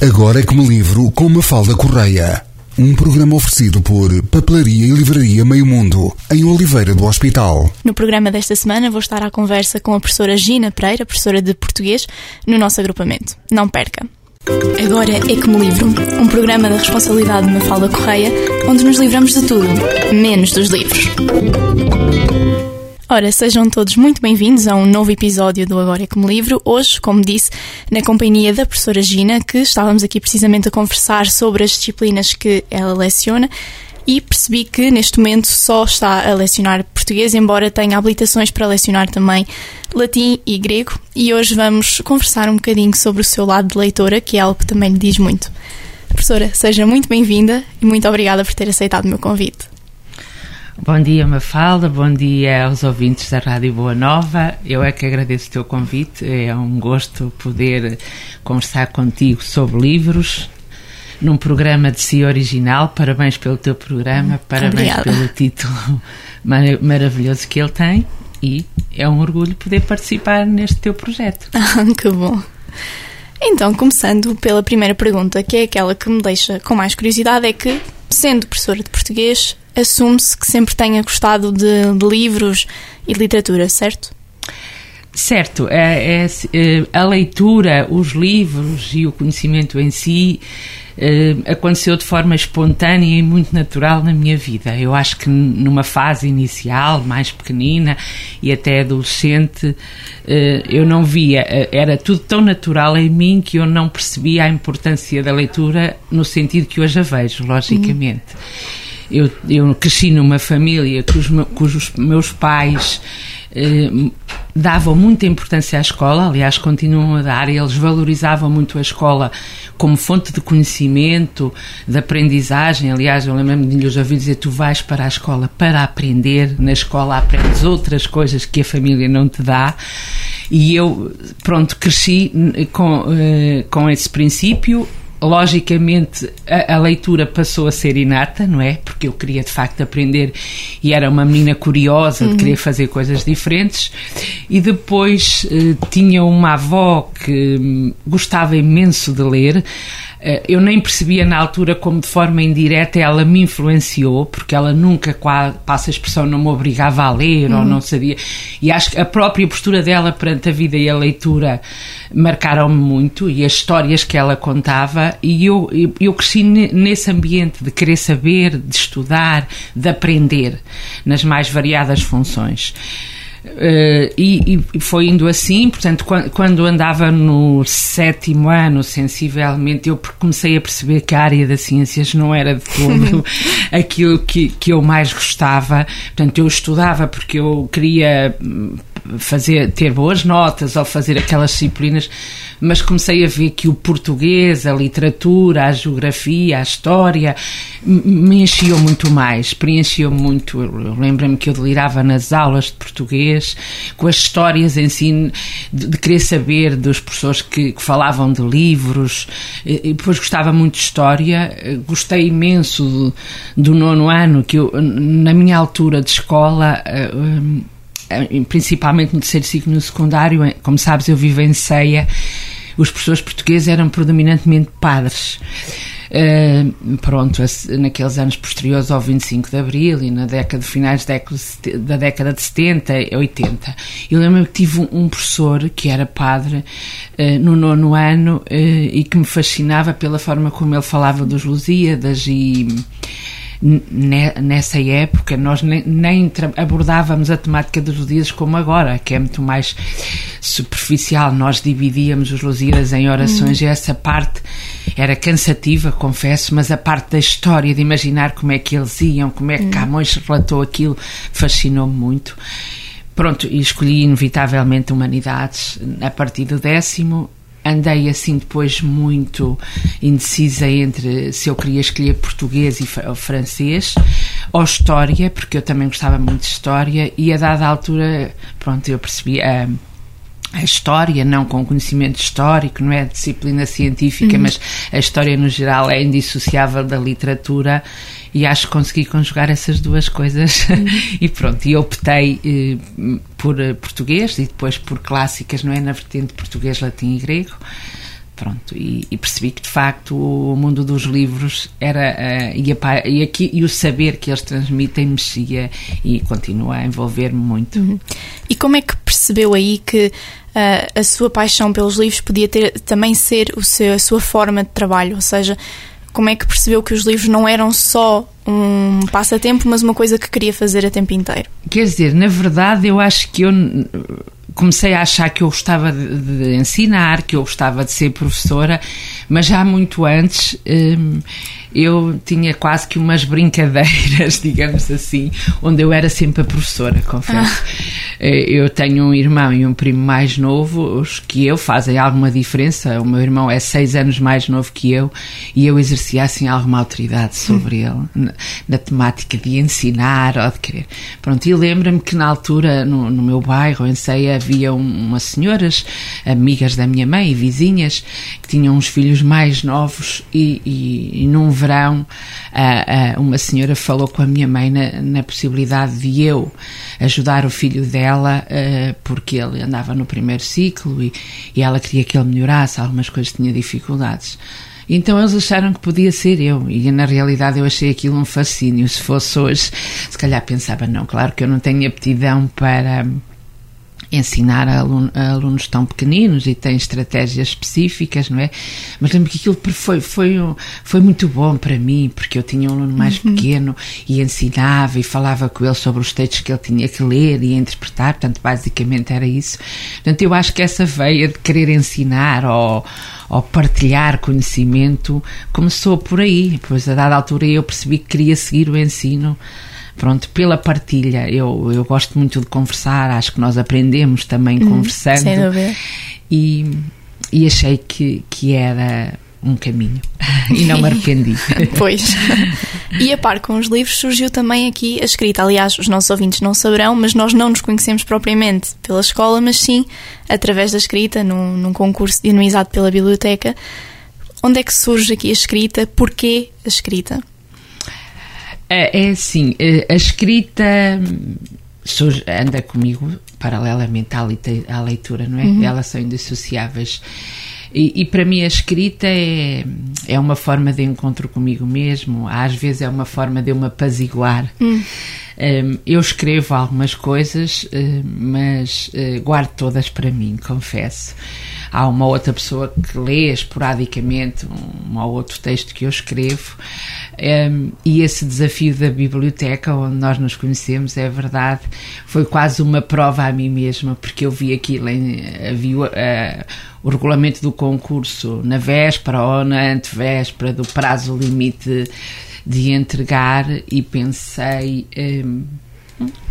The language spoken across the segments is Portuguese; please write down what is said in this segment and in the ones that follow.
Agora é que me livro com Mafalda Correia. Um programa oferecido por Papelaria e Livraria Meio Mundo, em Oliveira do Hospital. No programa desta semana vou estar à conversa com a professora Gina Pereira, professora de português, no nosso agrupamento. Não perca! Agora é que me livro, um programa da responsabilidade de Mafalda Correia, onde nos livramos de tudo, menos dos livros. Ora, sejam todos muito bem-vindos a um novo episódio do Agora é me livro. Hoje, como disse, na companhia da professora Gina, que estávamos aqui precisamente a conversar sobre as disciplinas que ela leciona e percebi que neste momento só está a lecionar português, embora tenha habilitações para lecionar também latim e grego. E hoje vamos conversar um bocadinho sobre o seu lado de leitora, que é algo que também lhe diz muito. Professora, seja muito bem-vinda e muito obrigada por ter aceitado o meu convite. Bom dia, Mafalda. Bom dia aos ouvintes da Rádio Boa Nova. Eu é que agradeço o teu convite. É um gosto poder conversar contigo sobre livros num programa de si original. Parabéns pelo teu programa, parabéns Obrigada. pelo título mar- maravilhoso que ele tem e é um orgulho poder participar neste teu projeto. Ah, que bom. Então, começando pela primeira pergunta, que é aquela que me deixa com mais curiosidade, é que, sendo professora de português, assume-se que sempre tenha gostado de, de livros e de literatura, certo? Certo, é, é, é, a leitura, os livros e o conhecimento em si é, aconteceu de forma espontânea e muito natural na minha vida. Eu acho que numa fase inicial, mais pequenina e até adolescente, é, eu não via, é, era tudo tão natural em mim que eu não percebia a importância da leitura no sentido que hoje a vejo, logicamente. Eu, eu cresci numa família cujos, cujos meus pais eh, davam muita importância à escola, aliás, continuam a dar, e eles valorizavam muito a escola como fonte de conhecimento, de aprendizagem. Aliás, eu lembro-me de lhes ouvir dizer: tu vais para a escola para aprender, na escola aprendes outras coisas que a família não te dá. E eu, pronto, cresci eh, com, eh, com esse princípio logicamente a, a leitura passou a ser inata, não é? Porque eu queria de facto aprender e era uma menina curiosa de querer fazer coisas diferentes. E depois eh, tinha uma avó que hum, gostava imenso de ler. Eh, eu nem percebia na altura como de forma indireta ela me influenciou, porque ela nunca, passa a expressão, não me obrigava a ler ou não sabia. E acho que a própria postura dela perante a vida e a leitura marcaram-me muito e as histórias que ela contava. E eu, eu, cresci ne- nesse ambiente de querer saber, de estudar, de aprender nas mais variadas funções. Eh, e, e foi indo assim, portanto, quan- quando andava no sétimo ano, sensivelmente, eu comecei a perceber que a área das ciências não era de todo aquilo que, que eu mais gostava. Portanto, eu estudava porque eu queria hum, fazer, ter boas notas ou fazer aquelas disciplinas, mas comecei a ver que o português, a literatura, a geografia, a história me enchiam muito mais, preenchiam muito. Eu lembro-me que eu delirava nas aulas de português, com as histórias em si, de, de querer saber dos professores que, que falavam de livros, e, e depois gostava muito de história, eh, gostei imenso do, do nono ano, que eu, na minha altura de escola. Eh, principalmente no terceiro ciclo no secundário, eh, como sabes, eu vivo em Ceia, os professores portugueses eram predominantemente padres. Eh, pronto, naqueles anos posteriores ao 25 de Abril e na década, finais da década, de sete- da década de 70 e 80. Eu lembro que tive um, professor que era padre eh, no nono ano eh, e que me fascinava pela forma como ele falava dos Lusíadas e nessa época nós nem, nem abordávamos a temática dos Lusíadas como agora, que é muito mais superficial. Nós dividíamos os Lusíadas em orações e essa parte era cansativa, confesso, mas a parte da história, de imaginar como é que eles iam, como é que Camões relatou aquilo, fascinou-me muito. Pronto, e escolhi inevitavelmente Humanidades a partir do décimo. Andei assim depois muito indecisa entre se eu queria escolher português e francês ou história, porque eu também gostava muito de história, e a dada altura, pronto, eu percebi a, a história, não com conhecimento histórico, não é disciplina científica, mas a história no geral é indissociável da literatura e acho que consegui conjugar essas duas coisas e pronto, e optei eh, por eh, português e depois por clássicas, não é? Na vertente português, latim e grego. Pronto, e, e, percebi que de facto o mundo dos livros era uh, e, a, e, aqui, e o saber que eles transmitem mexia e continua a envolver-me muito. Uhum. E como é que percebeu aí que uh, a sua paixão pelos livros podia ter, também ser o seu, a sua forma de trabalho? Ou seja, como é que percebeu que os livros não eram só um passatempo, mas uma coisa que queria fazer a tempo inteiro? Quer dizer, na verdade, eu acho que eu comecei a achar que eu gostava de, de, ensinar, que eu gostava de ser professora, mas já muito antes hum, eu tinha quase que umas brincadeiras, digamos assim, onde eu era sempre a professora, confesso. Ah. Eh, eu tenho um irmão e um primo mais novos que eu, fazem alguma diferença. O meu irmão é seis anos mais novo que eu e eu exercia assim alguma autoridade sobre hum. ele, na, na, temática de ensinar ou de querer. Pronto, e lembro-me que na altura, no, no meu bairro, em Ceia, havia umas senhoras, amigas da minha mãe e vizinhas, que tinham uns filhos mais novos e, e, e num verão uma senhora falou com a minha mãe na, na, possibilidade de eu ajudar o filho dela porque ele andava no primeiro ciclo e, e ela queria que ele melhorasse, algumas coisas tinha dificuldades. Então eles acharam que podia ser eu, e na realidade eu achei aquilo um fascínio. Se fosse hoje, se calhar pensava, não, claro que eu não tenho aptidão para ensinar a, aluno, a, alunos tão pequeninos e tem estratégias específicas, não é? Mas lembro que aquilo foi, foi, foi muito bom para mim, porque eu tinha um aluno mais uhum. pequeno e ensinava e falava com ele sobre os textos que ele tinha que ler e interpretar, portanto, basicamente era isso. Portanto, eu acho que essa veia de querer ensinar ou, ou partilhar conhecimento começou por aí, pois a dada altura eu percebi que queria seguir o ensino pronto, pela partilha. Eu, eu gosto muito de conversar, acho que nós aprendemos também hum, conversando. Sem dúvida. E, e achei que, que era um caminho e não me arrependi. pois. E a par com os livros surgiu também aqui a escrita. Aliás, os nossos ouvintes não saberão, mas nós não nos conhecemos propriamente pela escola, mas sim através da escrita, num, num concurso dinamizado pela biblioteca. Onde é que surge aqui a escrita? Porquê a escrita? É, é assim, eh, a escrita anda comigo paralelamente à leitura, não é? Uhum. Elas são indissociáveis. E, e, para mim a escrita é, é uma forma de encontro comigo mesmo, às vezes é uma forma de eu me apaziguar. Um, eu escrevo algumas coisas, uh, mas uh, guardo todas para mim, confesso. Há uma outra pessoa que lê esporadicamente um, ou outro texto que eu escrevo, um, e esse desafio da biblioteca, onde nós nos conhecemos, é verdade, foi quase uma prova a mim mesma, porque eu vi aquilo, em, vi uh, o regulamento do concurso na véspera ou na antevéspera do prazo limite de entregar e pensei. Um,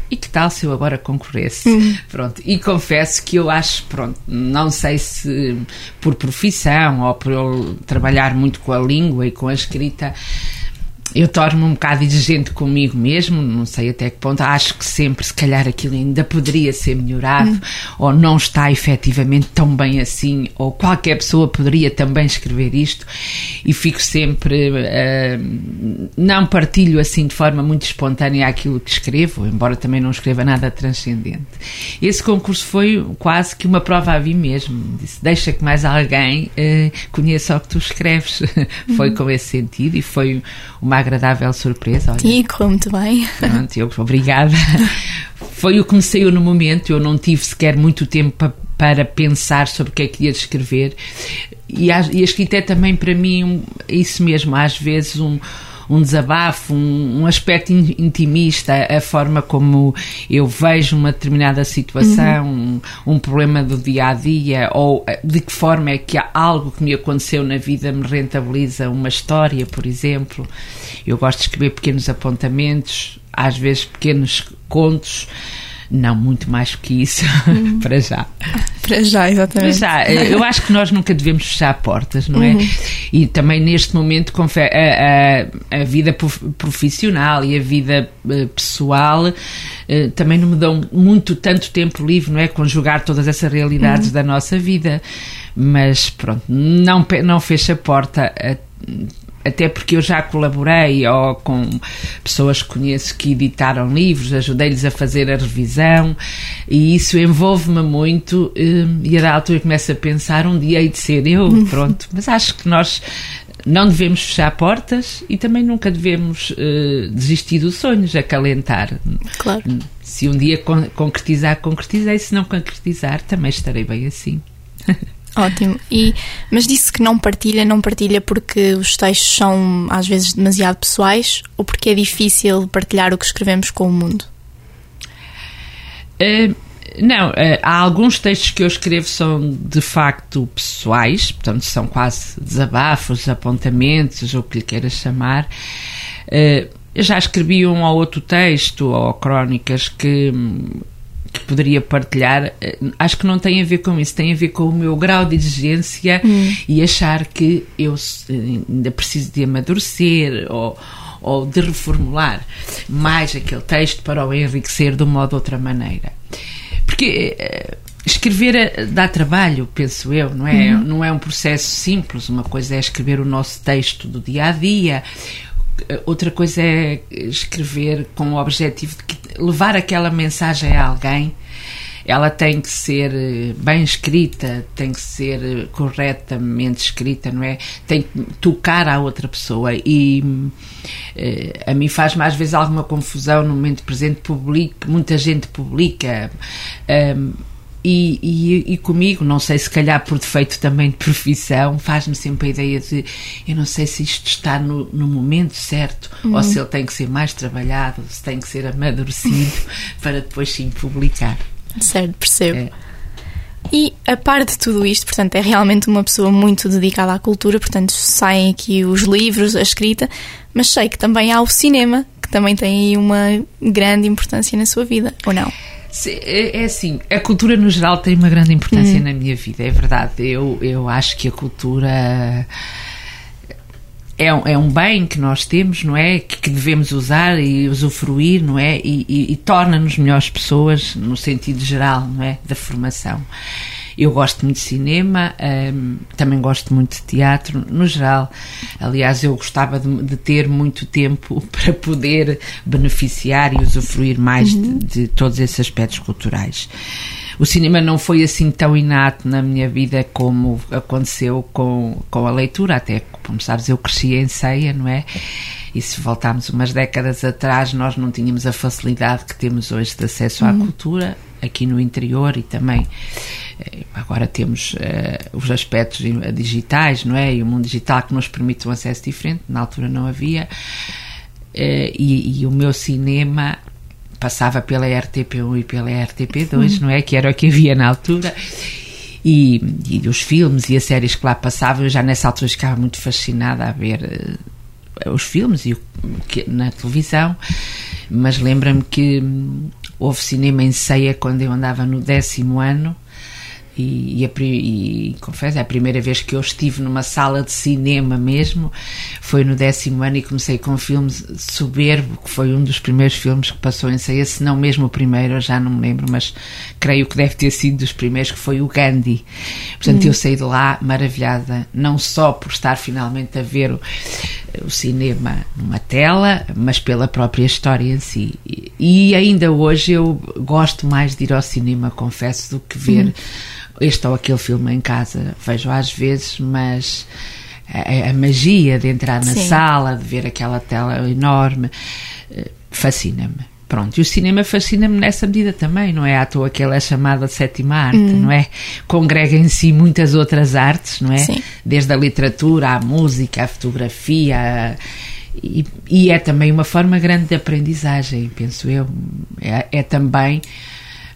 e que tal se eu agora concorresse? Uhum. Pronto, e confesso que eu acho, pronto, não sei se por profissão ou por eu trabalhar muito com a língua e com a escrita, eu torno-me um bocado exigente comigo mesmo, não sei até que ponto, acho que sempre, se calhar, aquilo ainda poderia ser melhorado, hum. ou não está efetivamente tão bem assim, ou qualquer pessoa poderia também escrever isto, e fico sempre. Uh, não partilho assim de forma muito espontânea aquilo que escrevo, embora também não escreva nada transcendente. Esse concurso foi quase que uma prova a mim mesmo, disse: deixa que mais alguém uh, conheça o que tu escreves. foi hum. com esse sentido e foi uma agradável surpresa. Olha. Sim, correu muito bem. Pronto, eu, obrigada. Foi o que me saiu no momento, eu não tive sequer muito tempo para, para pensar sobre o que é que ia escrever. E a, e a escrita é também para mim um, isso mesmo, às vezes um um desabafo, um, um, aspecto intimista, a forma como eu vejo uma determinada situação, uhum. um, um, problema do dia a dia, ou eh, de que forma é que algo que me aconteceu na vida me rentabiliza uma história, por exemplo. Eu gosto de escrever pequenos apontamentos, às vezes pequenos contos não muito mais que isso, uhum. para já. Para já, exatamente. Para já. Eu acho que nós nunca devemos fechar portas, não é? Uhum. E também neste momento a, a, a, vida profissional e a vida eh, pessoal eh, também não me dão muito tanto tempo livre, não é? Conjugar todas essas realidades uhum. da nossa vida. Mas pronto, não, não fecha a porta até porque eu já colaborei ou com pessoas que conheço que editaram livros, ajudei-lhes a fazer a revisão e isso envolve-me muito hum, e a da altura começo a pensar um dia hei de ser eu, pronto, mas acho que nós não devemos fechar portas e também nunca devemos uh, desistir dos sonhos, acalentar. Claro. Se um dia con concretizar, concretizei. Se não concretizar, também estarei bem assim. Ótimo. E, mas disse que não partilha, não partilha porque os textos são às vezes demasiado pessoais ou porque é difícil partilhar o que escrevemos com o mundo? Uh, não, eh, há alguns textos que eu escrevo são de facto pessoais, portanto são quase desabafos, apontamentos, ou o que lhe queiras chamar. Eh, eu já escrevi um ou outro texto ou crónicas que, que poderia partilhar. Eh, acho que não tem a ver com isso, tem a ver com o meu grau de exigência hum. e achar que eu ainda preciso de amadurecer ou ou de reformular mais aquele texto para o enriquecer de uma ou de outra maneira. Porque uh, escrever eh, dá trabalho, penso eu, não é? Uhum. Não é um processo simples. Uma coisa é escrever o nosso texto do dia a dia, eh, outra coisa é escrever com o objetivo de levar aquela mensagem a alguém ela tem que ser bem escrita, tem que ser corretamente escrita, não é? Tem que tocar à outra pessoa e eh, a mim faz mais vezes alguma confusão no momento presente, publica, muita gente publica. E, e, e, comigo, não sei se calhar por defeito também de profissão, faz-me sempre a ideia de eu não sei se isto está no, no momento certo uhum. ou se ele tem que ser mais trabalhado, se tem que ser amadurecido para depois sim publicar. Certo, percebo. É. E a par de tudo isto, portanto, é realmente uma pessoa muito dedicada à cultura, portanto, saem aqui os livros, a escrita, mas sei que também há o cinema, que também tem aí uma grande importância na sua vida, ou não? É, é assim, a cultura no geral tem uma grande importância hum. na minha vida, é verdade. Eu, eu acho que a cultura é um, é um bem que nós temos, não é? Que, que devemos usar e usufruir, não é? E, e, e torna-nos melhores pessoas no sentido geral, não é? Da formação. Eu gosto muito de cinema, um, também gosto muito de teatro, no geral. Aliás, eu gostava de, de ter muito tempo para poder beneficiar e usufruir mais uhum. de, de todos esses aspectos culturais o cinema não foi assim tão inato na minha vida como aconteceu com, com a leitura, até, como sabes, eu cresci em ceia, não é? E se voltarmos umas décadas atrás, nós não tínhamos a facilidade que temos hoje de acesso à uhum. cultura, aqui no interior e também eh, agora temos uh, os aspectos digitais, não é? E o mundo digital que nos permite um acesso diferente, na altura não havia. Uh, e, e, o meu cinema passava pela RTP1 e pela RTP2, não é? Que era o que havia na altura. E, e os filmes e as séries que lá passavam, eu já nessa altura ficava muito fascinada a ver uh, os filmes e o, que, na televisão, mas lembra-me que hum, houve cinema em ceia quando eu andava no décimo ano e, e, a, e, confesso, é a primeira vez que eu estive numa sala de cinema mesmo foi no décimo ano e comecei com um filme soberbo, que foi um dos primeiros filmes que passou em ceia, se não mesmo o primeiro, eu já não me lembro, mas creio que deve ter sido dos primeiros, que foi o Gandhi. Portanto, hum. eu saí de lá maravilhada, não só por estar finalmente a ver o, o cinema numa tela, mas pela própria história em si. E, e ainda hoje eu gosto mais de ir ao cinema, confesso, do que ver. Hum este ou aquele filme em casa. Vejo às vezes, mas a, a magia de entrar na Sim. sala, de ver aquela tela enorme, eh, fascina-me. Pronto, e o cinema fascina-me nessa medida também, não é à toa que ele é chamado de sétima arte, hum. não é? Congrega em si muitas outras artes, não é? Sim. Desde a literatura, à música, à fotografia, e, e, é também uma forma grande de aprendizagem, penso eu. É, é também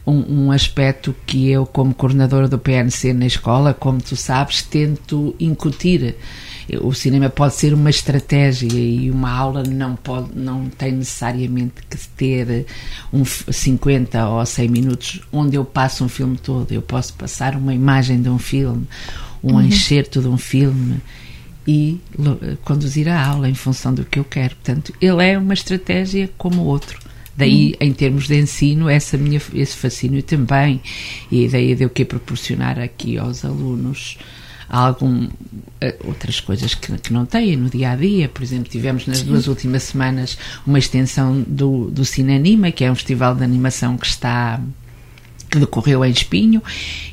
um, um, aspecto que eu, como coordenadora do PNC na escola, como tu sabes, tento incutir. O cinema pode ser uma estratégia e uma aula não, pode, não tem necessariamente que ter um 50 ou 100 minutos onde eu passo um filme todo. Eu posso passar uma imagem de um filme, um uhum. enxerto de um filme e conduzir a aula em função do que eu quero. Portanto, ele é uma estratégia como outro. Daí, hum. em termos de ensino, essa minha, esse fascínio também e a ideia de eu que proporcionar aqui aos alunos algum eh, outras coisas que, que, não têm no dia a dia. Por exemplo, tivemos nas Sim. duas últimas semanas uma extensão do, do Cinanima, que é um festival de animação que está que decorreu em Espinho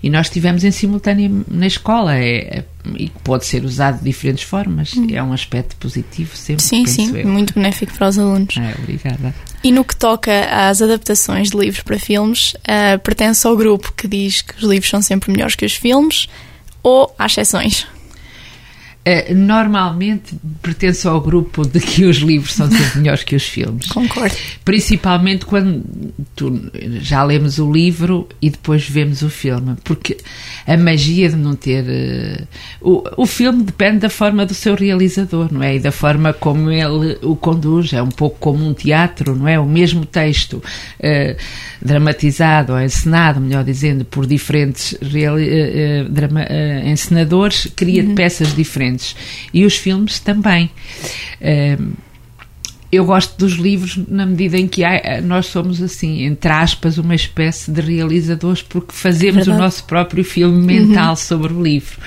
e nós tivemos em simultâneo na escola é, e pode ser usado de diferentes formas. Hum. É um aspecto positivo sempre. Sim, sim, eu. muito benéfico para os alunos. É, obrigada. E no que toca às adaptações de livros para filmes, uh, pertence ao grupo que diz que os livros são sempre melhores que os filmes ou há exceções? Uh, normalmente pertenço ao grupo de que os livros são sempre melhores que os filmes. Concordo. Principalmente quando tu, já lemos o livro e depois vemos o filme, porque a magia de não ter. Uh, o, o filme depende da forma do seu realizador, não é? E da forma como ele o conduz. É um pouco como um teatro, não é? O mesmo texto uh, dramatizado ou encenado, melhor dizendo, por diferentes real, drama, encenadores, cria uhum. peças diferentes e os filmes também. eu gosto dos livros na medida em que há, nós somos assim, entre aspas, uma espécie de realizadores porque fazemos é o nosso próprio filme mental uhum. sobre o livro.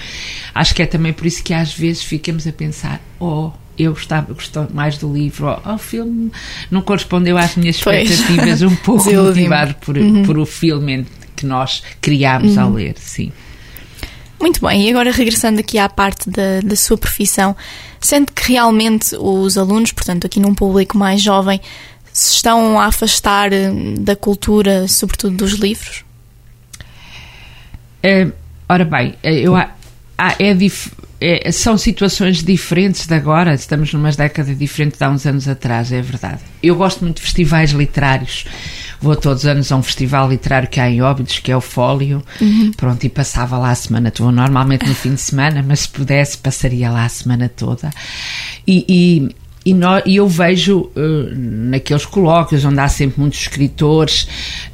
Acho que é também por isso que às vezes ficamos a pensar, oh, eu gostava, gostou mais do livro, oh, o filme não correspondeu às minhas expectativas, pois. um pouco motivado por, uhum. por o filme que nós criámos uhum. ao ler, sim. Muito bem, e agora regressando aqui à parte da, da sua profissão, sente que realmente os alunos, portanto, aqui num público mais jovem, se estão a afastar eh, da cultura, sobretudo dos livros? É, ora bem, eh, eu, há, é, é, são situações diferentes de agora, estamos numa década diferente de há uns anos atrás, é verdade. Eu gosto muito de festivais literários Vou todos os anos a um festival literário que há em Óbidos, que é o Fólio. Uhum. Pronto, e passava lá a semana toda. Normalmente no fim de semana, mas se pudesse, passaria lá a semana toda. E, e e, no, e, eu vejo uh, naqueles colóquios onde há sempre muitos escritores,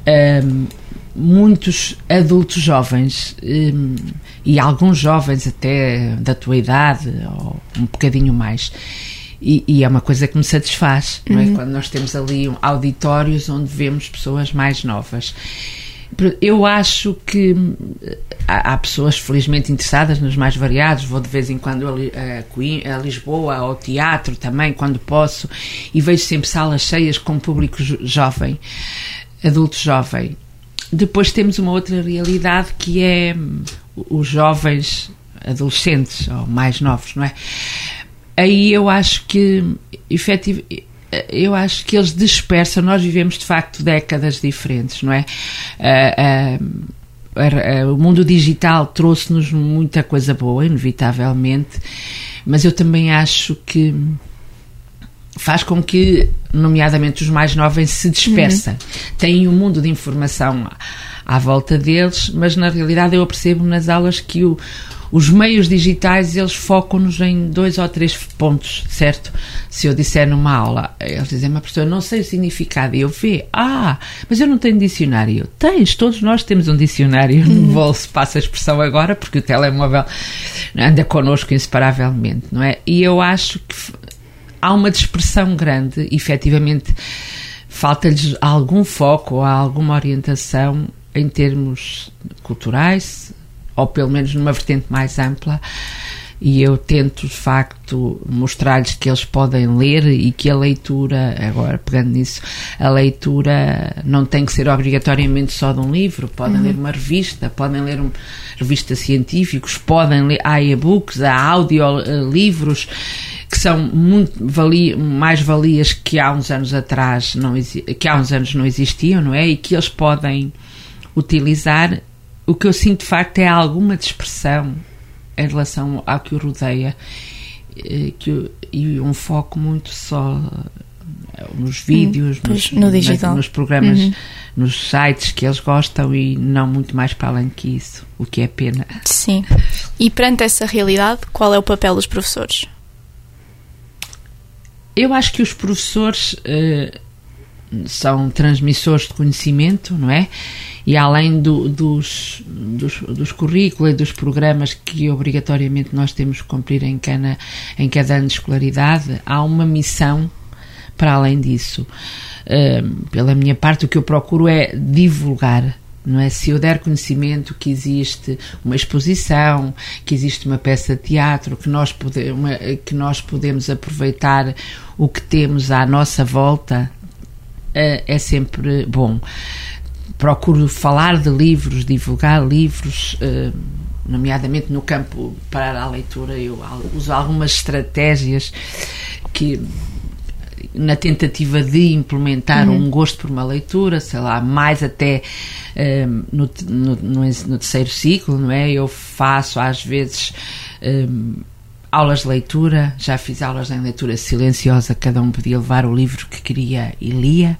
uh, muitos adultos jovens um, e alguns jovens até da tua idade ou um bocadinho mais. E, e, é uma coisa que me satisfaz, uhum. não é? Uhum. Quando nós temos ali auditórios onde vemos pessoas mais novas. Eu acho que há, há, pessoas felizmente interessadas nos mais variados. Vou de vez em quando a, a, a, Lisboa, ao teatro também, quando posso, e vejo sempre salas cheias com público jovem, adulto jovem. Depois temos uma outra realidade que é hum, os jovens adolescentes ou mais novos, não é? Aí eu acho que efetivo, eu acho que eles dispersam. Nós vivemos de facto décadas diferentes, não é? Uh, uh, o mundo digital trouxe-nos muita coisa boa, inevitavelmente, mas eu também acho que faz com que, nomeadamente os mais novos, se dispersem. Uhum. Têm um mundo de informação à volta deles, mas na realidade eu percebo nas aulas que o os meios digitais, eles focam-nos em dois ou três pontos, certo? Se eu disser numa aula, eles dizem, uma pessoa, não sei o significado, e eu vê, ah, mas eu não tenho dicionário. Tens, todos nós temos um dicionário no bolso, passa a expressão agora, porque o telemóvel anda connosco inseparavelmente, não é? E eu acho que há uma dispersão grande, efetivamente, falta-lhes algum foco ou alguma orientação em termos culturais, ou pelo menos numa vertente mais ampla, e eu tento de facto mostrar-lhes que eles podem ler e que a leitura, agora pegando nisso, a leitura não tem que ser obrigatoriamente só de um livro, podem uhum. ler uma revista, podem ler uma revista científicos, podem ler, há e-books, há audiolivros que são muito vali, mais valias que há uns anos atrás não que há uns anos não existiam, não é? E que eles podem utilizar o que eu sinto de facto é alguma dispersão em relação ao que o rodeia eh, que, e um foco muito só eh, nos vídeos, hum, nos, no nos programas, uhum. nos sites que eles gostam e não muito mais para além que isso, o que é pena. Sim. E perante essa realidade, qual é o papel dos professores? Eu acho que os professores uh, são transmissores de conhecimento, não é? E além do, dos, dos, dos currículos e dos programas que obrigatoriamente nós temos que cumprir em, cana, em cada ano de escolaridade, há uma missão para além disso. Uh, pela minha parte, o que eu procuro é divulgar não é? Se eu der conhecimento que existe uma exposição, que existe uma peça de teatro, que nós, pode, uma, que nós podemos aproveitar o que temos à nossa volta, é, é sempre bom. Procuro falar de livros, divulgar livros, eh, nomeadamente no campo para a leitura. Eu uso algumas estratégias que na tentativa de implementar uhum. um gosto por uma leitura, sei lá, mais até um, ehm, no, no, no, no, terceiro ciclo, não é? Eu faço às vezes um, ehm, aulas de leitura, já fiz aulas em leitura silenciosa, cada um podia levar o livro que queria e lia.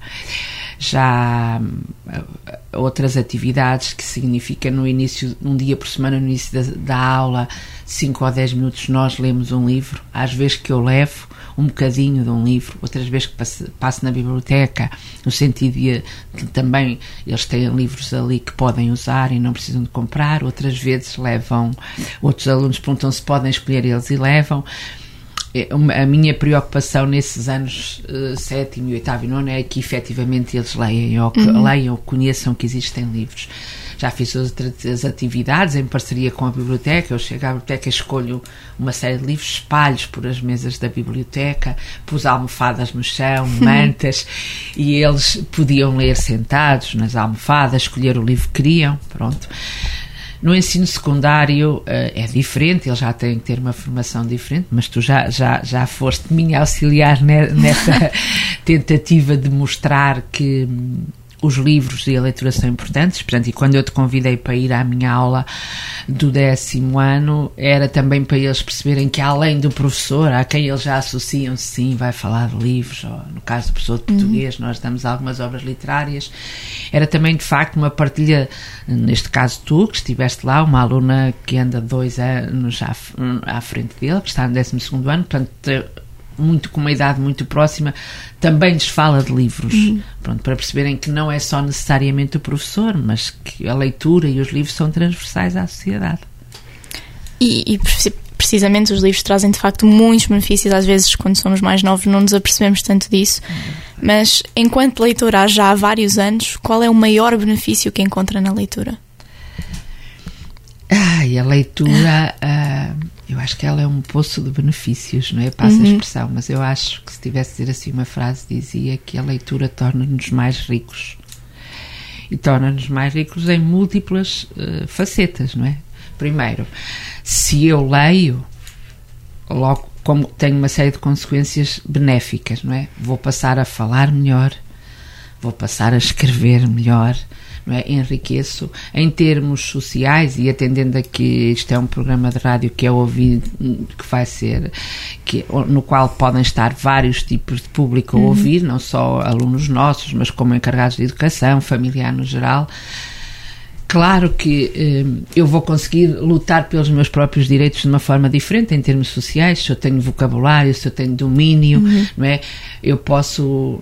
Já uh, outras atividades que significa no início, um dia por semana, no início da, da aula, 5 ou 10 minutos, nós lemos um livro. Às vezes que eu levo, um bocadinho de um livro, outras vezes que passo, passo na biblioteca, no sentido de que também eles têm livros ali que podem usar e não precisam de comprar, outras vezes levam, outros alunos perguntam se podem escolher eles e levam. É, a minha preocupação nesses anos uh, sétimo, oitavo e nono é que efetivamente eles leiam ou, uhum. leiam ou conheçam que existem livros já fiz outras atividades em parceria com a biblioteca. Eu chego à biblioteca, escolho uma série de livros, espalhos por as mesas da biblioteca, pus almofadas no chão, mantas, e eles podiam ler sentados nas almofadas, escolher o livro que queriam. Pronto. No ensino secundário uh, é diferente, eles já têm que ter uma formação diferente, mas tu já, já, já foste minha auxiliar nessa tentativa de mostrar que os livros e a leitura são importantes, portanto, e quando eu te convidei para ir à minha aula do décimo ano, era também para eles perceberem que além do professor, a quem eles já associam, sim, vai falar de livros, ou no caso do professor de português, uhum. nós damos algumas obras literárias, era também de facto uma partilha, neste caso tu, que estiveste lá, uma aluna que anda dois anos à, à frente dele, que está no décimo segundo ano, portanto, muito com uma idade muito próxima, também lhes fala de livros. Uhum. Pronto, para perceberem que não é só necessariamente o professor, mas que a leitura e os livros são transversais à sociedade. E, e precisamente os livros trazem de facto muitos benefícios. Às vezes, quando somos mais novos, não nos apercebemos tanto disso. Uhum. Mas enquanto leitor há já há vários anos, qual é o maior benefício que encontra na leitura? Ai, a leitura. Uh eu acho que ela é um poço de benefícios, não é? Passa uhum. a expressão, mas eu acho que se tivesse de dizer assim uma frase, dizia que a leitura torna-nos mais ricos. E torna-nos mais ricos em múltiplas uh, facetas, não é? Primeiro, se eu leio, logo como tenho uma série de consequências benéficas, não é? Vou passar a falar melhor, vou passar a escrever melhor, é? enriqueço em termos sociais e atendendo a que isto é um programa de rádio que é ouvido, que vai ser, que, no qual podem estar vários tipos de público a uhum. ouvir, não só alunos nossos, mas como encarregados de educação, familiar no geral. Claro que eh, eu vou conseguir lutar pelos meus próprios direitos de uma forma diferente em termos sociais, se eu tenho vocabulário, se eu tenho domínio, uhum. não é? Eu posso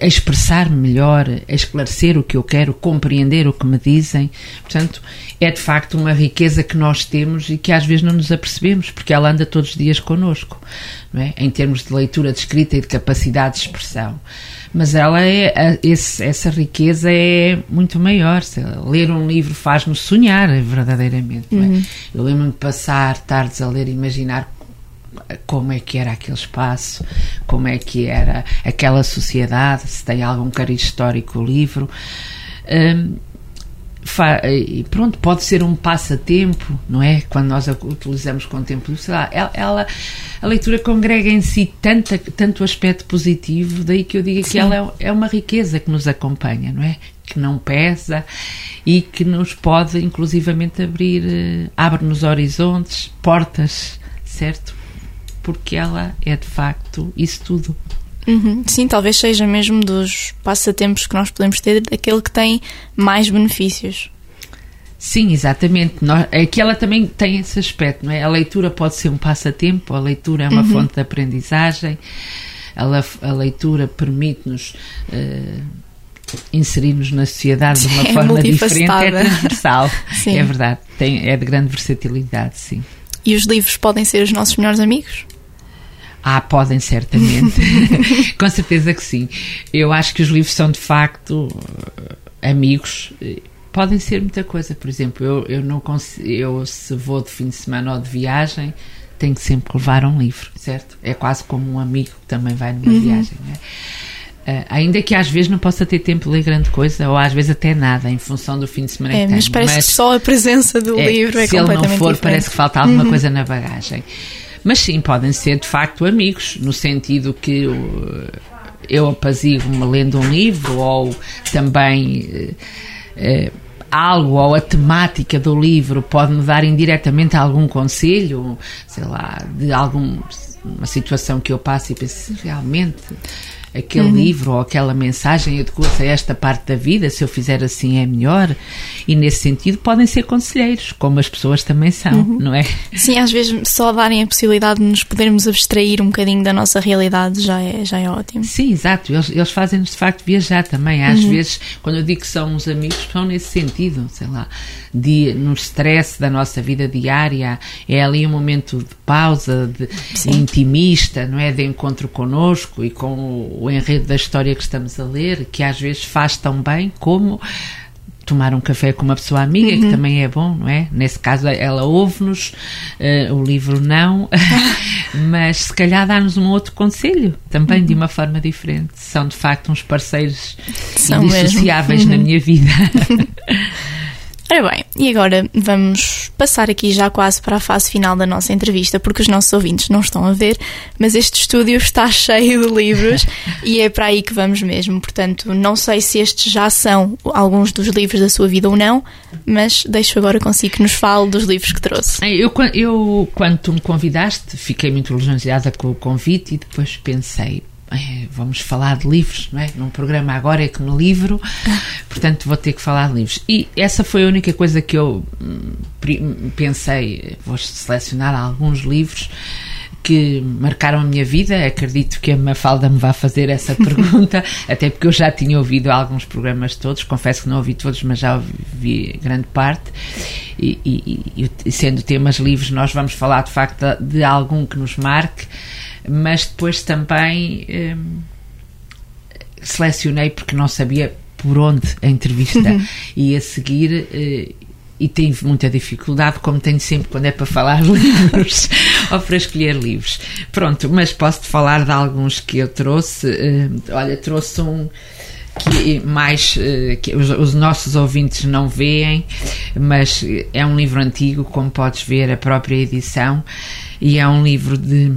a expressar melhor, a esclarecer o que eu quero, compreender o que me dizem. Portanto, é de facto uma riqueza que nós temos e que às vezes não nos apercebemos, porque ela anda todos os dias connosco, é? em termos de leitura, de escrita e de capacidade de expressão. Mas ela é, esse, essa riqueza é muito maior. Ler um livro faz-nos sonhar, verdadeiramente. É? Uhum. Eu lembro-me de passar tardes a ler e imaginar como é que era aquele espaço, como é que era aquela sociedade, se tem algum cariz histórico o livro. Um, e pronto, pode ser um passatempo, não é? Quando nós a utilizamos com tempo, sei lá, ela, ela, a leitura congrega em si tanto, tanto aspecto positivo, daí que eu digo Sim. que ela é, é uma riqueza que nos acompanha, não é? Que não pesa e que nos pode inclusivamente abrir, eh, abre-nos horizontes, portas, certo? Porque ela é de facto isso tudo. Uhum. Sim, talvez seja mesmo dos passatempos que nós podemos ter aquele que tem mais benefícios. Sim, exatamente. Aqui ela também tem esse aspecto, não é? A leitura pode ser um passatempo, a leitura é uma uhum. fonte de aprendizagem, a, a leitura permite-nos uh, inserir-nos na sociedade de uma é forma diferente, é transversal. é verdade, tem, é de grande versatilidade, sim. E os livros podem ser os nossos melhores amigos? Ah, podem certamente. Com certeza que sim. Eu acho que os livros são de facto amigos podem ser muita coisa. Por exemplo, eu, eu não consigo, eu se vou de fim de semana ou de viagem, tenho que sempre levar um livro, certo? É quase como um amigo que também vai numa uhum. viagem, né? Uh, ainda que às vezes não possa ter tempo de ler grande coisa, ou às vezes até nada, em função do fim de semana é, que Mas parece mas, que só a presença do é, livro é completamente Se ele não for, diferente. parece que falta alguma uhum. coisa na bagagem. Mas sim, podem ser de facto amigos, no sentido que uh, eu apazigo-me lendo um livro, ou também. Uh, algo ou a temática do livro pode-me dar indiretamente algum conselho, sei lá, de alguma situação que eu passo e penso, realmente aquele uhum. livro ou aquela mensagem adequa-se a esta parte da vida, se eu fizer assim é melhor. E nesse sentido podem ser conselheiros, como as pessoas também são, uhum. não é? Sim, às vezes só darem a possibilidade de nos podermos abstrair um bocadinho da nossa realidade já é, já é ótimo. Sim, exato. Eles, eles fazem-nos de facto viajar também. Às uhum. vezes, quando eu digo que são uns amigos, são nesse sentido, sei lá, de, no stress da nossa vida diária, é ali um momento de pausa, de, intimista, não é? De encontro connosco e com o o enredo da história que estamos a ler, que às vezes faz tão bem como tomar um café com uma pessoa amiga, uhum. que também é bom, não é? Nesse caso, ela ouve-nos, uh, o livro não, mas se calhar dá-nos um outro conselho, também uhum. de uma forma diferente. São de facto uns parceiros São indissociáveis uhum. na minha vida. Ora bem, e agora vamos passar aqui já quase para a fase final da nossa entrevista, porque os nossos ouvintes não estão a ver, mas este estúdio está cheio de livros e é para aí que vamos mesmo. Portanto, não sei se estes já são alguns dos livros da sua vida ou não, mas deixo agora consigo que nos fale dos livros que trouxe. Eu, eu quando tu me convidaste, fiquei muito lisonjeada com o convite e depois pensei, vamos falar de livros, não é? Num programa agora é que no livro, portanto vou ter que falar de livros. E essa foi a única coisa que eu hum, pensei, vou selecionar alguns livros que marcaram a minha vida. Acredito que a Mafalda me vá fazer essa pergunta, até porque eu já tinha ouvido alguns programas todos, confesso que não ouvi todos, mas já ouvi grande parte. E, e, e sendo temas livres, nós vamos falar de facto de algum que nos marque mas depois também hum, selecionei porque não sabia por onde a entrevista uhum. ia seguir uh, e tive muita dificuldade, como tenho sempre quando é para falar livros ou para escolher livros. Pronto, mas posso-te falar de alguns que eu trouxe. Uh, olha, trouxe um que mais uh, que os, os, nossos ouvintes não veem, mas é um livro antigo, como podes ver, a própria edição, e é um livro de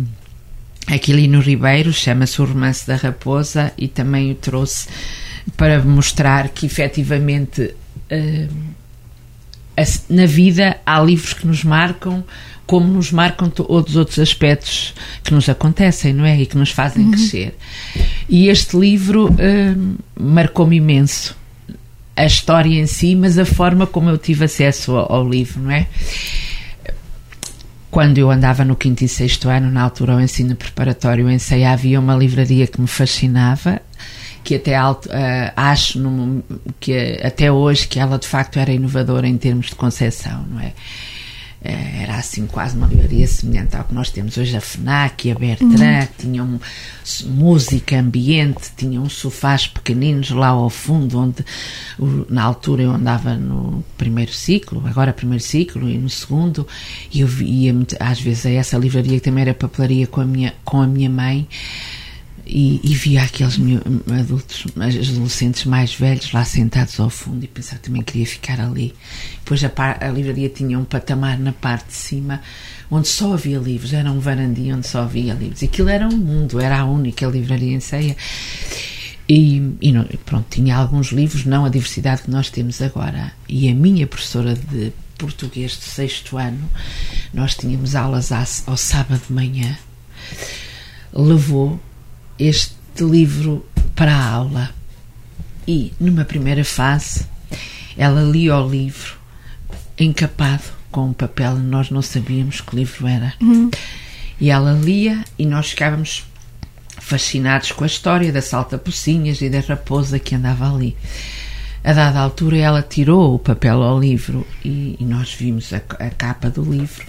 Aquilino Ribeiro, chama-se O Romance da Raposa, e também o trouxe para mostrar que efetivamente uh, na vida há livros que nos marcam, como nos marcam todos os outros aspectos que nos acontecem, não é? E que nos fazem uhum. crescer. E este livro uh, marcou-me imenso. A história em si, mas a forma como eu tive acesso ao, ao livro, não é? Quando eu andava no quinto e sexto ano, na altura ao ensino preparatório em Ceia, havia uma livraria que me fascinava, que até alto, uh, acho no, que até hoje que ela de facto era inovadora em termos de concepção, não é? Eh, era assim quase uma livraria semelhante ao que nós temos hoje, a FNAC e a Bertrand, uhum. tinham música, ambiente, tinham sofás pequeninos lá ao fundo, onde na altura eu andava no primeiro ciclo, agora primeiro ciclo e no segundo, e eu ia às vezes a essa livraria que também era papelaria com a minha, com a minha mãe, e, e via aqueles adultos, adolescentes mais velhos lá sentados ao fundo e pensava também queria ficar ali. Depois a, a, livraria tinha um patamar na parte de cima onde só havia livros, era um varandia onde só havia livros. Aquilo era um mundo, era a única livraria em ceia. E, e não, pronto, tinha alguns livros, não a diversidade que nós temos agora. E a minha professora de português de sexto ano, nós tínhamos aulas ao sábado de manhã, levou este livro para a aula. E, numa primeira fase, ela lia o livro encapado com um papel, nós não sabíamos que livro era. Uhum. E ela lia e nós ficávamos fascinados com a história da salta-pocinhas e da raposa que andava ali. A dada altura, ela tirou o papel ao livro e, e nós vimos a, a, capa do livro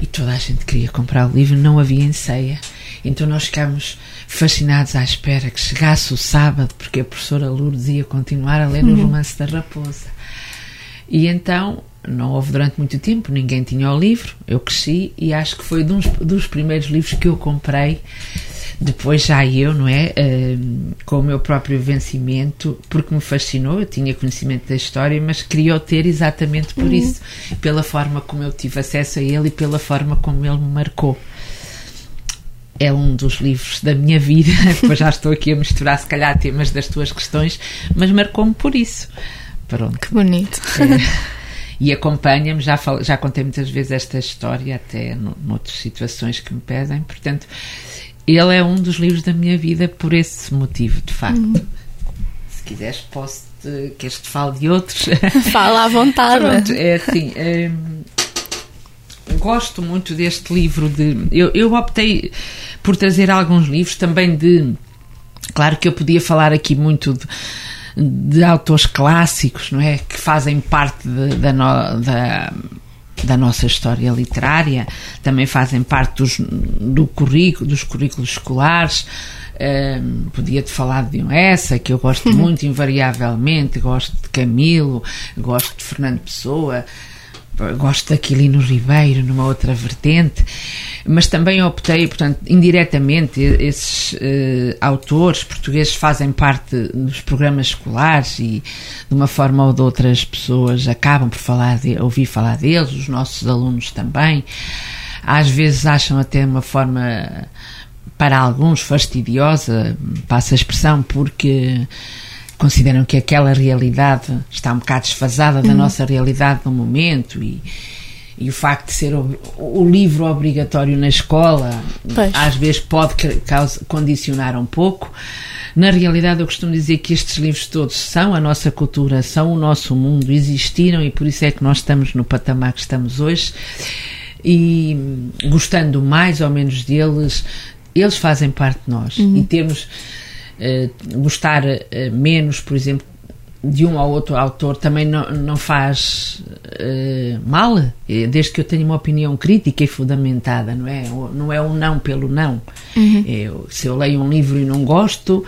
e toda a gente queria comprar o livro, não havia enceia. Então nós ficámos fascinados à espera que chegasse o sábado, porque a professora Lourdes ia continuar a ler uhum. o romance da raposa. E então não houve durante muito tempo, ninguém tinha o livro, eu cresci e acho que foi um dos, dos primeiros livros que eu comprei. Depois já eu, não é? Uh, com o meu próprio vencimento, porque me fascinou, eu tinha conhecimento da história, mas queria o ter exatamente por uhum. isso, pela forma como eu tive acesso a ele e pela forma como ele me marcou é um dos livros da minha vida. Depois já estou aqui a misturar, se calhar, temas das tuas questões, mas marcou-me por isso. Pronto. Que bonito. É e acompanha-me. Já, já contei muitas vezes esta história, até noutras situações que me pedem. Portanto, ele é um dos livros da minha vida por esse motivo, de facto. Uhum. Se quiseres, posso te, que este fale de outros. Fala à vontade. Pronto, é assim. Hum, gosto muito deste livro de. Eu, eu optei por trazer alguns livros também de. Claro que eu podia falar aqui muito de, de autores clássicos, não é? Que fazem parte de, da, no, da, da nossa história literária, também fazem parte dos, do currículo, dos currículos escolares. Um, Podia-te falar de um essa, que eu gosto muito, invariavelmente. Gosto de Camilo, gosto de Fernando Pessoa gosto de Aquilino Ribeiro numa outra vertente, mas também optei, portanto, indiretamente, esses uh, autores portugueses fazem parte dos programas escolares e de uma forma ou de outra as pessoas acabam por falar de, ouvir falar deles, os nossos alunos também. Às vezes acham até uma forma, para alguns, fastidiosa, passa a expressão, porque consideram que aquela realidade está um bocado desfasada da uhum. nossa realidade no momento e, e o facto de ser o, o livro obrigatório na escola pois. às vezes pode causa, condicionar um pouco. Na realidade, eu costumo dizer que estes livros todos são a nossa cultura, são o nosso mundo, existiram e por isso é que nós estamos no patamar que estamos hoje. E gostando mais ou menos deles, eles fazem parte de nós. Uhum. E temos gostar uh, menos, por exemplo, de um ou outro autor também não, não faz uh, mal, desde que eu tenha uma opinião crítica e fundamentada, não é? Não é um não pelo não. Uhum. Eu, se eu leio um livro e não gosto,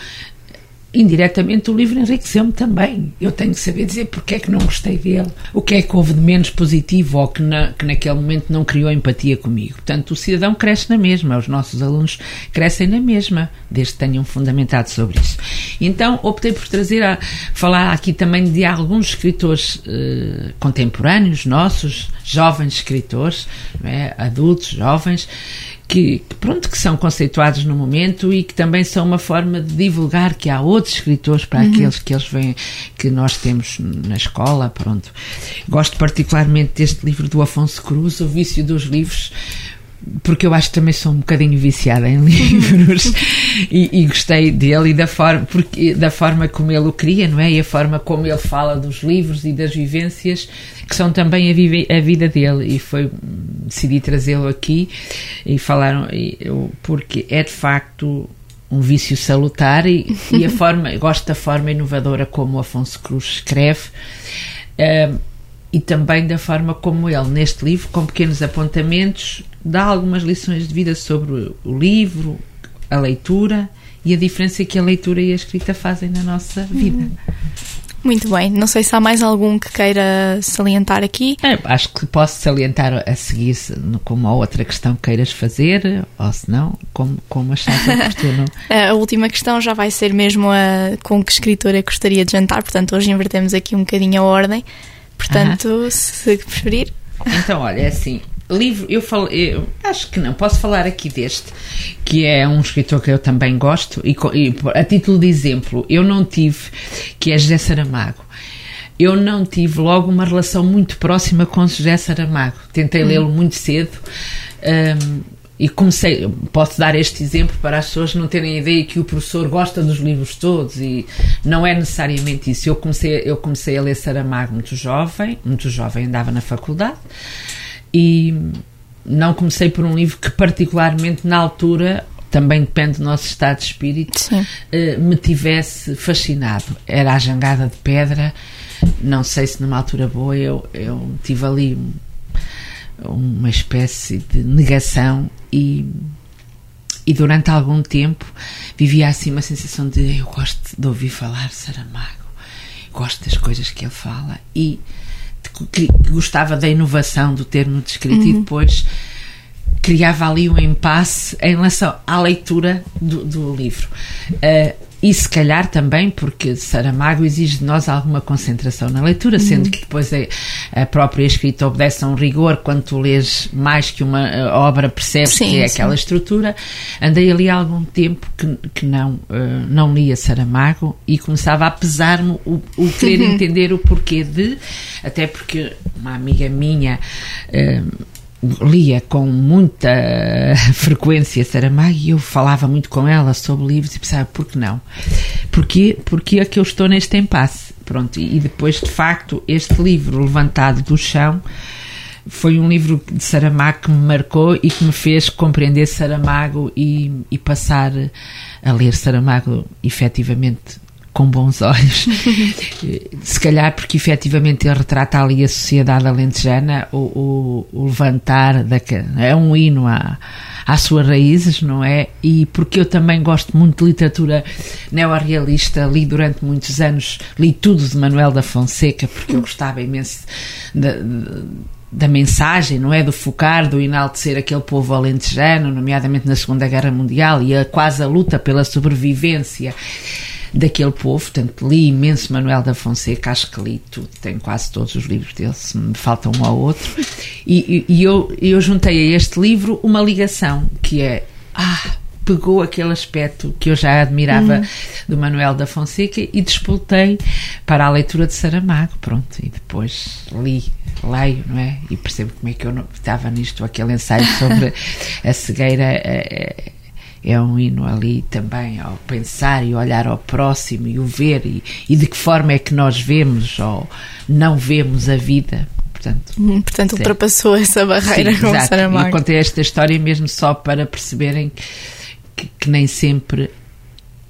indiretamente o livro enriqueceu-me também. Eu tenho que saber dizer porque é que não gostei dele, o que é que houve de menos positivo ou que, na, que naquele momento não criou empatia comigo. Portanto, o cidadão cresce na mesma, os nossos alunos crescem na mesma, desde que tenham fundamentado sobre isso. Então, optei por trazer a falar aqui também de alguns escritores eh, contemporâneos nossos, jovens escritores, é? adultos, jovens, que, pronto, que são conceituados no momento e que também são uma forma de divulgar que há outros escritores para uhum. aqueles que eles veem que nós temos na escola, pronto. Gosto particularmente deste livro do Afonso Cruz, O Vício dos Livros, porque eu acho que também sou um bocadinho viciada em livros e, e, gostei dele e da forma, porque, da forma como ele o cria, não é? E a forma como ele fala dos livros e das vivências que são também a, vive, a vida dele e foi decidi trazê-lo aqui e falaram porque é de facto um vício salutar e, e a forma, gosto da forma inovadora como Afonso Cruz escreve. E também da forma como ele, neste livro, com pequenos apontamentos, dá algumas lições de vida sobre o livro, a leitura e a diferença que a leitura e a escrita fazem na nossa vida. Muito bem, não sei se há mais algum que queira salientar aqui. É, acho que posso salientar a seguir como uma outra questão que queiras fazer, ou se não, como, como achares oportuno. a última questão já vai ser mesmo a com que escritora gostaria de jantar, portanto hoje invertemos aqui um bocadinho a ordem. Portanto, se preferir. Então, olha, é assim, livro, eu falo, eu acho que não, posso falar aqui deste, que é um escritor que eu também gosto, e, e a título de exemplo, eu não tive, que é José Saramago. Eu não tive logo uma relação muito próxima com José Saramago. Tentei hum. lê-lo muito cedo. Um, e comecei, posso dar este exemplo para as pessoas não terem ideia que o professor gosta dos livros todos e não é necessariamente isso. Eu comecei, eu comecei a ler Saramago muito jovem, muito jovem, andava na faculdade e não comecei por um livro que particularmente na altura também depende do nosso estado de espírito, uh, me tivesse fascinado. Era a jangada de pedra, não sei se numa altura boa eu, eu tive ali uma espécie de negação e, e durante algum tempo vivia assim uma sensação de eu gosto de ouvir falar Saramago, gosto das coisas que ele fala e gostava da inovação do termo de escrita uhum. e depois criava ali um impasse em relação à leitura do, do livro. Uh, e se calhar também porque Saramago exige de nós alguma concentração na leitura, sendo uhum. que depois a, a, própria escrita obedece a um rigor quando tu lês mais que uma eh, obra, percebes sim, que é sim. aquela estrutura. Andei ali há algum tempo que, que não, uh, não lia Saramago e começava a pesar-me o, o, querer uhum. entender o porquê de, até porque uma amiga minha. Uh, lia com muita frequência Saramago e eu falava muito com ela sobre livros e pensava, por que não? Porque, porque é que eu estou neste impasse? Pronto, e depois, de facto, este livro, Levantado do Chão, foi um livro de Saramago que me marcou e que me fez compreender Saramago e, e passar a ler Saramago efetivamente com bons olhos. Se calhar porque efetivamente ele retrata ali a sociedade alentejana, o, o, o levantar da, é um hino à, às suas raízes, não é? E porque eu também gosto muito de literatura neorrealista, li durante muitos anos, li tudo de Manuel da Fonseca, porque eu gostava imenso da, da mensagem, não é? Do focar, do enaltecer aquele povo alentejano, nomeadamente na Segunda Guerra Mundial, e a quase a luta pela sobrevivência daquele povo. Portanto, li imenso Manuel da Fonseca, acho que li tudo, tenho quase todos os livros dele, se me falta um ou outro. E, e, e eu, eu juntei a este livro uma ligação que é. Ah, pegou aquele aspecto que eu já admirava uhum. do Manuel da Fonseca e despoltei para a leitura de Saramago, pronto, e depois li, leio, não é? E percebo como é que eu não, estava nisto, aquele ensaio sobre a cegueira é, um hino ali também ao pensar e olhar ao próximo e o ver e, e de que forma é que nós vemos ou não vemos a vida. Portanto, hum, Portanto ultrapassou essa barreira sim, com exato. Saramago. E contei esta história mesmo só para perceberem que, que nem sempre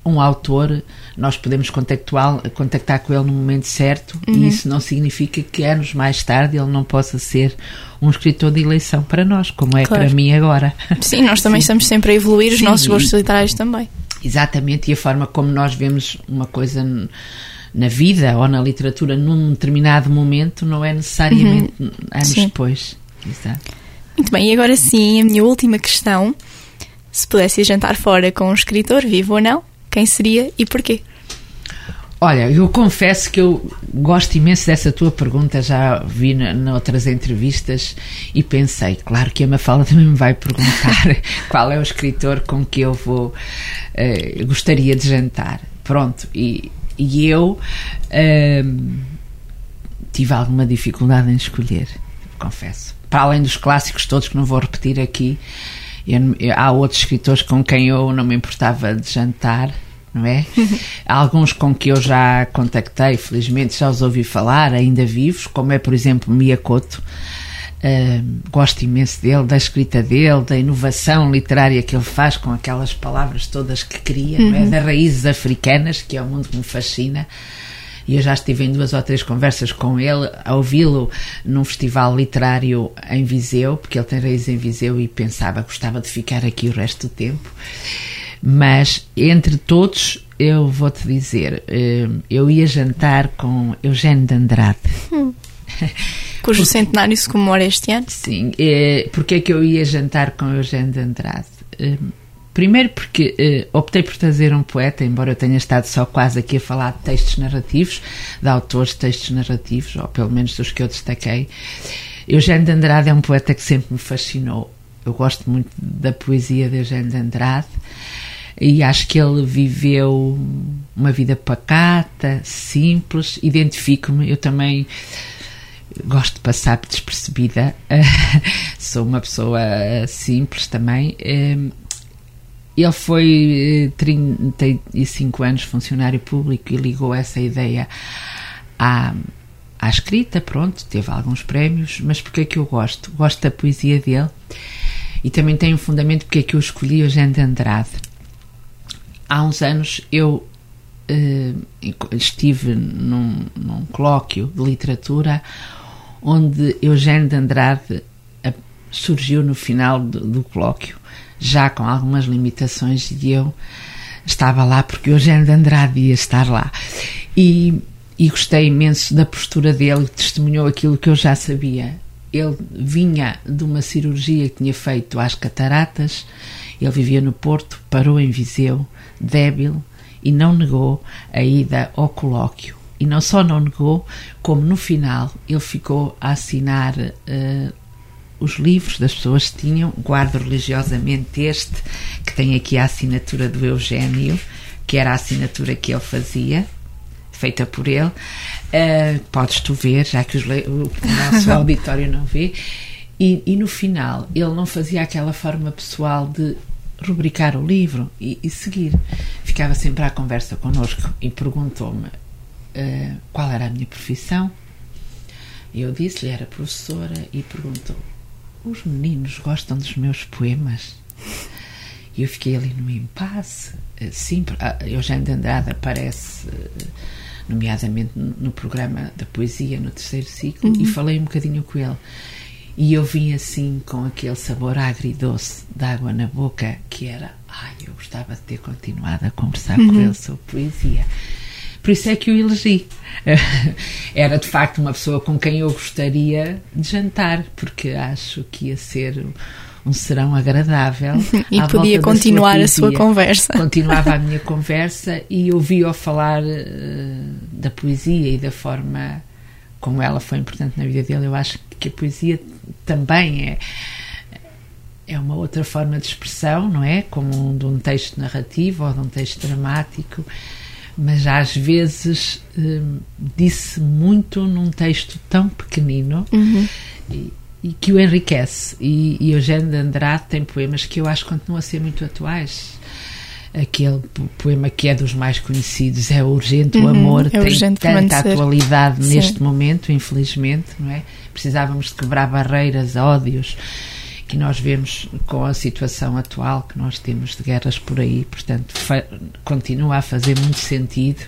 um autor nós podemos contactar com ele no momento certo uhum. e isso não significa que anos mais tarde ele não possa ser um escritor de eleição para nós, como é claro. para mim agora. Sim, nós também Sim. estamos sempre a evoluir, os Sim. nossos gostos literários também. Exatamente, e a forma como nós vemos uma coisa na vida ou na literatura num determinado momento não é necessariamente uhum. anos sim. depois. Exato. Muito bem, e agora sim, a minha última questão. Se pudesse ir jantar fora com um escritor, vivo ou não, quem seria e porquê? Olha, eu confesso que eu gosto imenso dessa tua pergunta, já vi noutras entrevistas e pensei, claro que a Mafalda também me vai perguntar qual é o escritor com que eu vou, uh, gostaria de jantar. Pronto, e, e eu uh, tive alguma dificuldade em escolher, confesso. Para além dos clássicos todos que não vou repetir aqui, eu, eu, há outros escritores com quem eu não me importava de jantar não é? Alguns com que eu já contactei, felizmente já os ouvi falar, ainda vivos, como é, por exemplo, Miyakoto. Uh, gosto imenso dele, da escrita dele, da inovação literária que ele faz com aquelas palavras todas que cria, uhum. é? das raízes africanas, que é o mundo que me fascina. E eu já estive em duas ou três conversas com ele, a ouvi-lo num festival literário em Viseu, porque ele tem raízes em Viseu e pensava, gostava de ficar aqui o resto do tempo. Mas entre todos, eu vou-te dizer, eh, eu ia jantar com Eugênio de Andrade. Hum. Cujo porque, centenário se comemora este ano? Sim. Eh, porque é que eu ia jantar com Eugênio de Andrade? Eh, primeiro porque optei por trazer um poeta, embora eu tenha estado só quase aqui a falar de textos narrativos, de autores de textos narrativos, ou pelo menos dos que eu destaquei. Eugênio de Andrade é um poeta que sempre me fascinou. Eu gosto muito da poesia de Eugênio de Andrade e acho que ele viveu uma vida pacata, simples, identifico-me, eu também gosto de passar despercebida, sou uma pessoa simples também. Ehm, ele foi 35 eh, anos funcionário público e ligou essa ideia à, à escrita, pronto, teve alguns prémios, mas porque é que eu gosto? Gosto da poesia dele e também tem um fundamento porque é que eu escolhi Eugênio de Andrade há uns anos eu uh, estive num, num, colóquio de literatura onde Eugênio de Andrade surgiu no final do, do, colóquio, já com algumas limitações, e eu estava lá porque Eugênio de Andrade ia estar lá. E, e gostei imenso da postura dele, testemunhou aquilo que eu já sabia. Ele vinha de uma cirurgia que tinha feito às cataratas, ele vivia no Porto, parou em Viseu, débil, e não negou a ida ao colóquio. E não só não negou, como no final ele ficou a assinar uh, os livros das pessoas que tinham, guardo religiosamente este, que tem aqui a assinatura do Eugênio, que era a assinatura que ele fazia, feita por ele. Uh, podes tu ver, já que os, o, nosso auditório não vê. E, e, no final, ele não fazia aquela forma pessoal de rubricar o livro e, e seguir. Ficava sempre à conversa connosco e perguntou-me uh, qual era a minha profissão. Eu disse-lhe era professora e perguntou: Os meninos gostam dos meus poemas? E eu fiquei ali num impasse. Uh, sim, Eugênio de Andrade aparece. Nomeadamente no programa da poesia no terceiro ciclo, uhum. e falei um bocadinho com ele. E eu vim assim com aquele sabor agridoce de água na boca que era, ai, eu gostava de ter continuado a conversar uhum. com ele sobre poesia. Por isso é que o elegi. Era de facto uma pessoa com quem eu gostaria de jantar, porque acho que ia ser um serão agradável. e podia continuar a sua conversa. Continuava a minha conversa e ouvia-o falar uh, da poesia e da forma como ela foi importante na vida dele. Eu acho que a poesia também é é uma outra forma de expressão, não é? Como um, de um texto narrativo ou de um texto dramático, mas às vezes hum, disse muito num texto tão pequenino uhum. e, e que o enriquece. E, e Eugênio de Andrade tem poemas que eu acho que continuam a ser muito atuais. Aquele poema que é dos mais conhecidos é Urgente, uhum, o Amor, é tem tanta permanecer. atualidade Sim. neste momento, infelizmente, não é? Precisávamos de quebrar barreiras, ódios que nós vemos com a situação atual que nós temos de guerras por aí, portanto, continua a fazer muito sentido,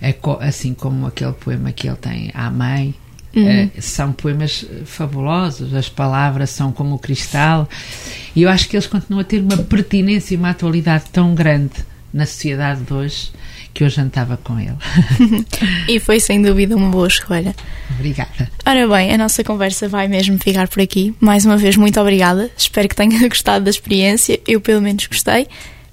é assim como aquele poema que ele tem à mãe, Uhum. Uh, são poemas fabulosos, as palavras são como o cristal, e eu acho que eles continuam a ter uma pertinência e uma atualidade tão grande na sociedade de hoje que eu jantava com ele. e foi sem dúvida uma boa escolha. Obrigada. Ora bem, a nossa conversa vai mesmo ficar por aqui. Mais uma vez, muito obrigada. Espero que tenha gostado da experiência. Eu, pelo menos, gostei.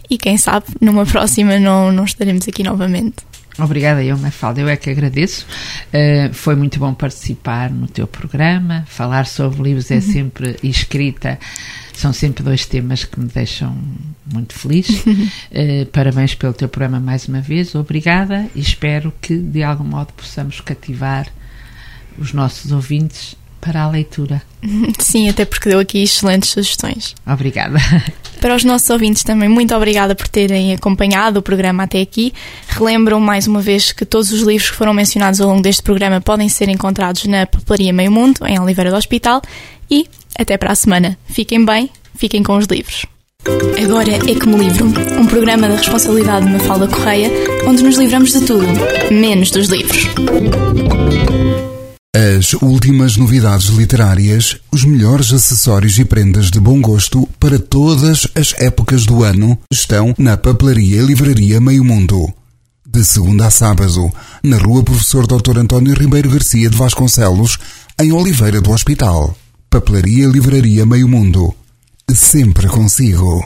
E quem sabe, numa próxima não, não estaremos aqui novamente. Obrigada, eu, Mafalda. Eu é que agradeço. Uh, foi muito bom participar no teu programa. Falar sobre livros é uhum. sempre escrita. São sempre dois temas que me deixam muito feliz. uh, parabéns pelo teu programa mais uma vez. Obrigada e espero que de algum modo possamos cativar os nossos ouvintes para a leitura. Sim, até porque deu aqui excelentes sugestões. Obrigada. Para os nossos ouvintes também, muito obrigada por terem acompanhado o programa até aqui. Relembram mais uma vez que todos os livros que foram mencionados ao longo deste programa podem ser encontrados na Papelaria Meio Mundo, em Oliveira do Hospital. E até para a semana. Fiquem bem, fiquem com os livros. Agora é que me livro, um programa da responsabilidade de Mafalda Correia, onde nos livramos de tudo, menos dos livros. As últimas novidades literárias, os melhores acessórios e prendas de bom gosto para todas as épocas do ano estão na Papelaria e Livraria Meio Mundo. De segunda a sábado, na Rua Professor Dr. António Ribeiro Garcia de Vasconcelos, em Oliveira do Hospital. Papelaria e Livraria Meio Mundo. Sempre consigo.